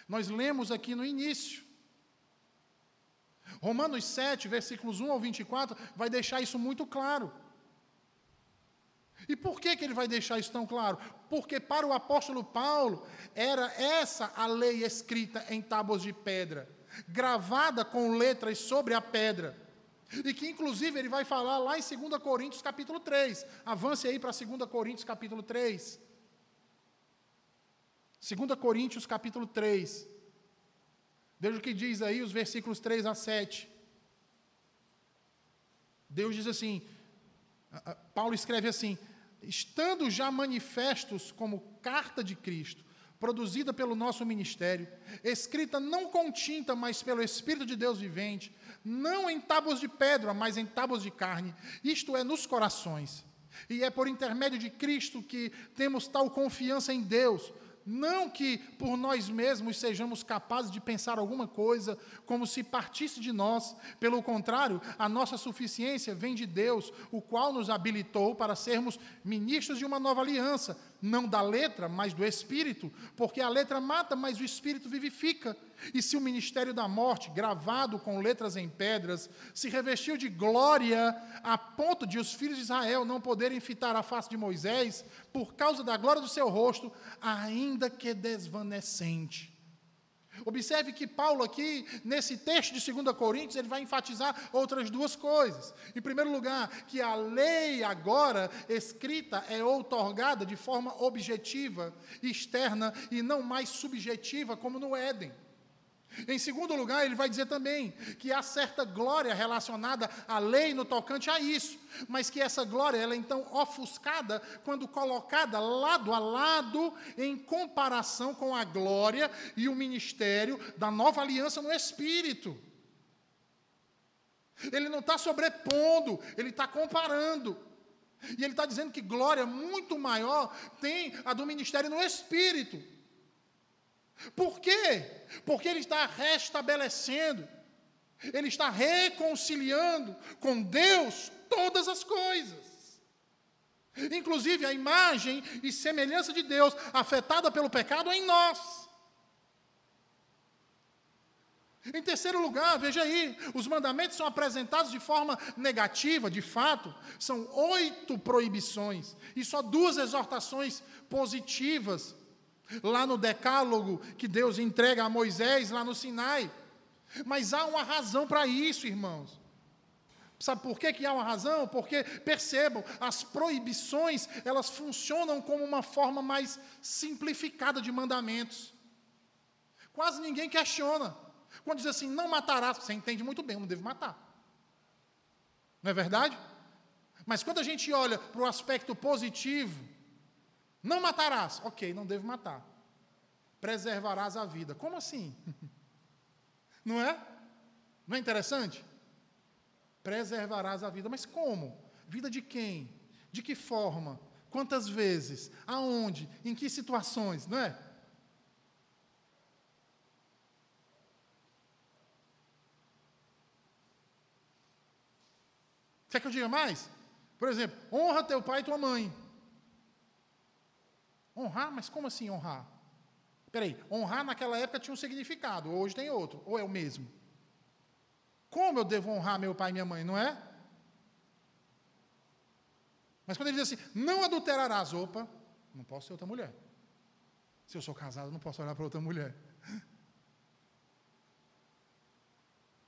Nós lemos aqui no início. Romanos 7, versículos 1 ao 24, vai deixar isso muito claro. E por que, que ele vai deixar isso tão claro? Porque para o apóstolo Paulo era essa a lei escrita em tábuas de pedra, gravada com letras sobre a pedra. E que inclusive ele vai falar lá em 2 Coríntios capítulo 3. Avance aí para 2 Coríntios capítulo 3. 2 Coríntios capítulo 3. Veja o que diz aí os versículos 3 a 7. Deus diz assim, Paulo escreve assim: estando já manifestos como carta de Cristo, produzida pelo nosso ministério, escrita não com tinta, mas pelo Espírito de Deus vivente, não em tábuas de pedra, mas em tábuas de carne, isto é, nos corações. E é por intermédio de Cristo que temos tal confiança em Deus, não que por nós mesmos sejamos capazes de pensar alguma coisa como se partisse de nós, pelo contrário, a nossa suficiência vem de Deus, o qual nos habilitou para sermos ministros de uma nova aliança, não da letra, mas do espírito, porque a letra mata, mas o espírito vivifica. E se o ministério da morte, gravado com letras em pedras, se revestiu de glória a ponto de os filhos de Israel não poderem fitar a face de Moisés, por causa da glória do seu rosto, ainda que desvanecente. Observe que Paulo aqui, nesse texto de 2 Coríntios, ele vai enfatizar outras duas coisas. Em primeiro lugar, que a lei agora escrita é outorgada de forma objetiva, externa e não mais subjetiva como no Éden. Em segundo lugar, ele vai dizer também que há certa glória relacionada à lei no tocante a isso, mas que essa glória ela é então ofuscada quando colocada lado a lado em comparação com a glória e o ministério da nova aliança no Espírito. Ele não está sobrepondo, ele está comparando. E ele está dizendo que glória muito maior tem a do ministério no Espírito. Por quê? Porque ele está restabelecendo, ele está reconciliando com Deus todas as coisas. Inclusive a imagem e semelhança de Deus afetada pelo pecado em nós. Em terceiro lugar, veja aí, os mandamentos são apresentados de forma negativa, de fato, são oito proibições e só duas exortações positivas lá no Decálogo que Deus entrega a Moisés lá no Sinai. Mas há uma razão para isso, irmãos. Sabe por que, que há uma razão? Porque, percebam, as proibições, elas funcionam como uma forma mais simplificada de mandamentos. Quase ninguém questiona. Quando diz assim, não matarás, você entende muito bem, eu não devo matar. Não é verdade? Mas quando a gente olha para o aspecto positivo, não matarás. Ok, não devo matar. Preservarás a vida. Como assim? Não é? Não é interessante? Preservarás a vida. Mas como? Vida de quem? De que forma? Quantas vezes? Aonde? Em que situações? Não é? Quer que eu diga mais? Por exemplo, honra teu pai e tua mãe. Honrar? Mas como assim honrar? Peraí, honrar naquela época tinha um significado, hoje tem outro, ou é o mesmo? Como eu devo honrar meu pai e minha mãe, não é? Mas quando ele diz assim, não adulterarás, opa, não posso ser outra mulher. Se eu sou casado, não posso olhar para outra mulher.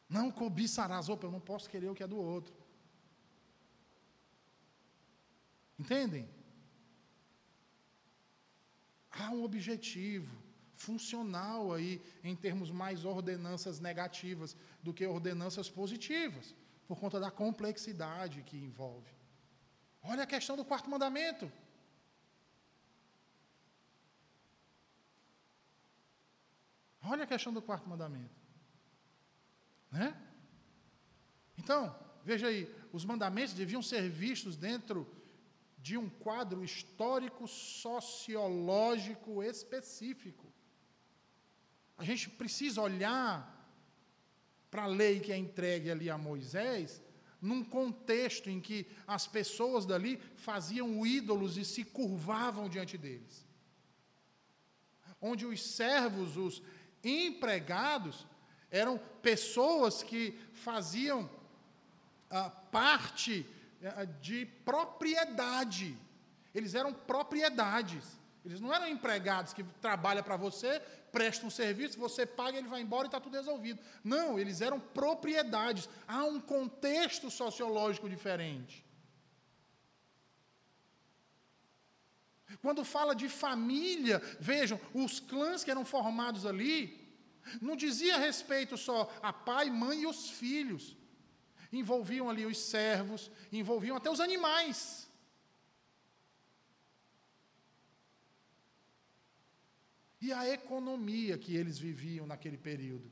Não cobiçarás, opa, eu não posso querer o que é do outro. Entendem? Há um objetivo funcional aí, em termos mais ordenanças negativas do que ordenanças positivas, por conta da complexidade que envolve. Olha a questão do quarto mandamento. Olha a questão do quarto mandamento. Né? Então, veja aí, os mandamentos deviam ser vistos dentro de um quadro histórico sociológico específico. A gente precisa olhar para a lei que é entregue ali a Moisés, num contexto em que as pessoas dali faziam ídolos e se curvavam diante deles. Onde os servos, os empregados, eram pessoas que faziam ah, parte de propriedade. Eles eram propriedades. Eles não eram empregados que trabalham para você, prestam um serviço, você paga, ele vai embora e está tudo resolvido. Não, eles eram propriedades. Há um contexto sociológico diferente. Quando fala de família, vejam, os clãs que eram formados ali, não dizia respeito só a pai, mãe e os filhos. Envolviam ali os servos, envolviam até os animais. E a economia que eles viviam naquele período?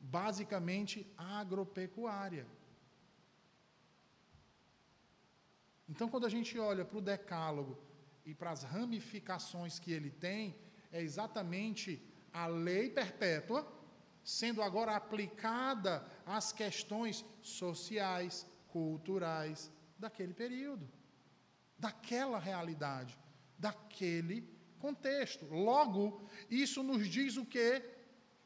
Basicamente agropecuária. Então, quando a gente olha para o Decálogo e para as ramificações que ele tem, é exatamente a lei perpétua sendo agora aplicada às questões sociais, culturais daquele período, daquela realidade, daquele contexto. Logo, isso nos diz o quê?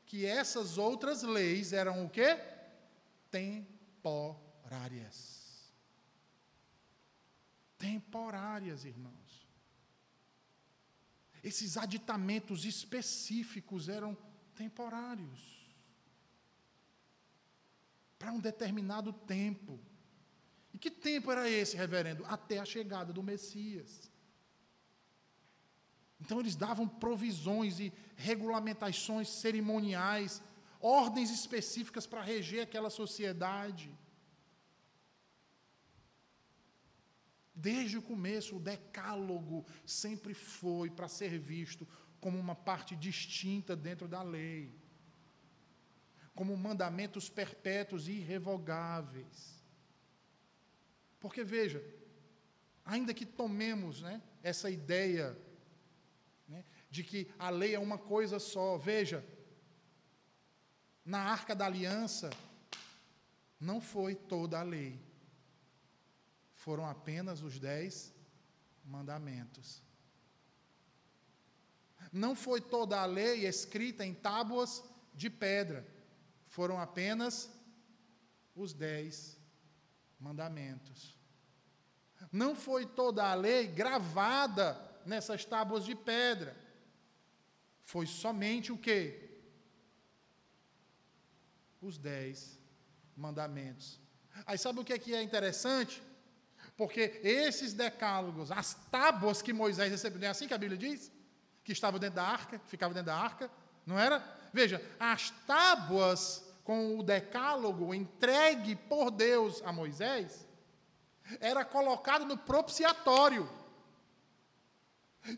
Que essas outras leis eram o quê? Temporárias. Temporárias, irmãos. Esses aditamentos específicos eram temporários. Para um determinado tempo. E que tempo era esse, reverendo? Até a chegada do Messias. Então eles davam provisões e regulamentações cerimoniais, ordens específicas para reger aquela sociedade. Desde o começo, o decálogo sempre foi para ser visto como uma parte distinta dentro da lei, como mandamentos perpétuos e irrevogáveis. Porque veja, ainda que tomemos né, essa ideia de que a lei é uma coisa só. Veja, na arca da aliança, não foi toda a lei, foram apenas os dez mandamentos. Não foi toda a lei escrita em tábuas de pedra, foram apenas os dez mandamentos. Não foi toda a lei gravada nessas tábuas de pedra, foi somente o quê? Os dez mandamentos. Aí sabe o que é, que é interessante? Porque esses decálogos, as tábuas que Moisés recebeu, não é assim que a Bíblia diz? Que estavam dentro da arca, ficavam dentro da arca, não era? Veja, as tábuas com o decálogo entregue por Deus a Moisés, era colocado no propiciatório.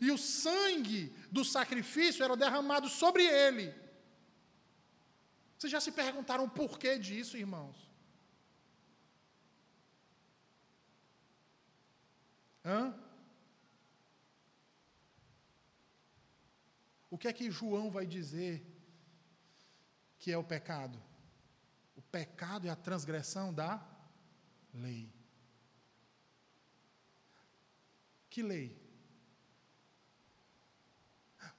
E o sangue do sacrifício era derramado sobre ele. Vocês já se perguntaram o porquê disso, irmãos? Hã? O que é que João vai dizer que é o pecado? O pecado é a transgressão da lei. Que lei?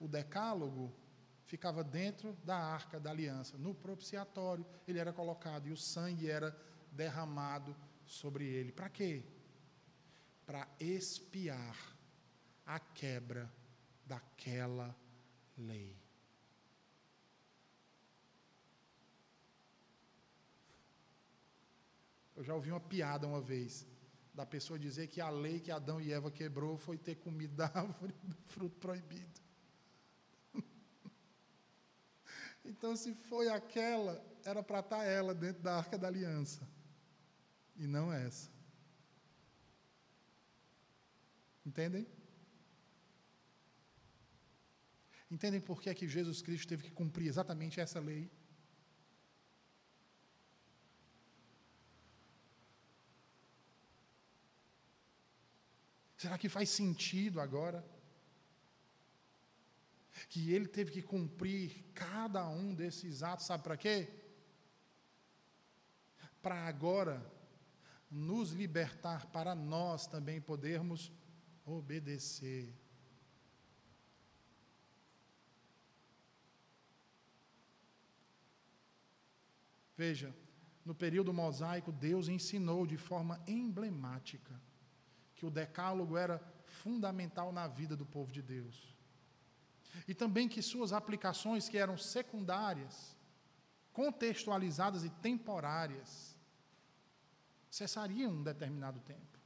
o decálogo ficava dentro da arca da aliança, no propiciatório, ele era colocado e o sangue era derramado sobre ele. Para quê? para espiar a quebra daquela lei. Eu já ouvi uma piada uma vez da pessoa dizer que a lei que Adão e Eva quebrou foi ter comido da árvore do fruto proibido. Então, se foi aquela, era para estar tá ela dentro da arca da aliança, e não essa. Entendem? Entendem por que é que Jesus Cristo teve que cumprir exatamente essa lei? Será que faz sentido agora? Que ele teve que cumprir cada um desses atos, sabe para quê? Para agora nos libertar, para nós também podermos obedecer. Veja, no período mosaico, Deus ensinou de forma emblemática que o decálogo era fundamental na vida do povo de Deus. E também que suas aplicações, que eram secundárias, contextualizadas e temporárias, cessariam um determinado tempo.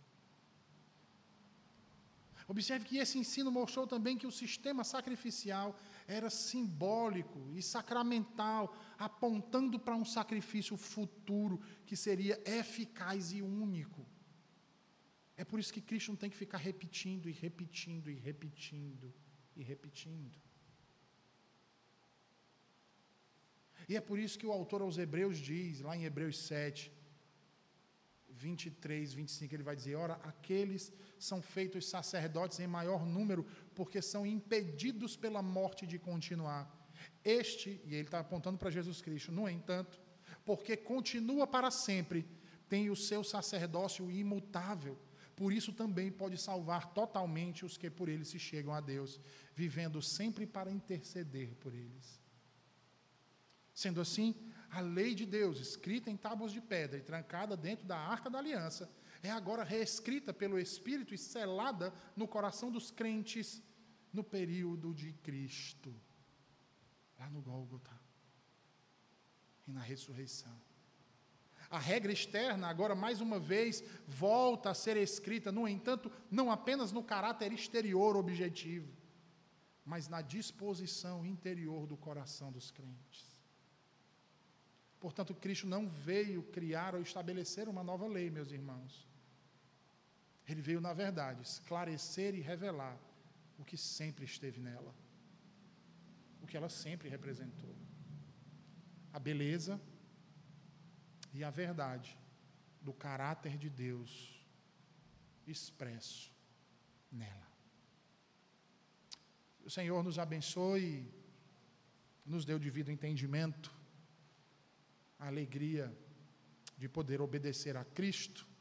Observe que esse ensino mostrou também que o sistema sacrificial era simbólico e sacramental, apontando para um sacrifício futuro que seria eficaz e único. É por isso que Cristo não tem que ficar repetindo e repetindo e repetindo e repetindo. E é por isso que o autor aos Hebreus diz, lá em Hebreus 7, 23, 25, ele vai dizer: Ora, aqueles são feitos sacerdotes em maior número, porque são impedidos pela morte de continuar. Este, e ele está apontando para Jesus Cristo, no entanto, porque continua para sempre, tem o seu sacerdócio imutável por isso também pode salvar totalmente os que por ele se chegam a Deus, vivendo sempre para interceder por eles. Sendo assim, a lei de Deus, escrita em tábuas de pedra e trancada dentro da arca da aliança, é agora reescrita pelo Espírito e selada no coração dos crentes no período de Cristo, lá no Gólgota e na ressurreição. A regra externa, agora mais uma vez, volta a ser escrita, no entanto, não apenas no caráter exterior objetivo, mas na disposição interior do coração dos crentes. Portanto, Cristo não veio criar ou estabelecer uma nova lei, meus irmãos. Ele veio, na verdade, esclarecer e revelar o que sempre esteve nela, o que ela sempre representou. A beleza, e a verdade do caráter de Deus expresso nela. O Senhor nos abençoe, nos deu devido entendimento, a alegria de poder obedecer a Cristo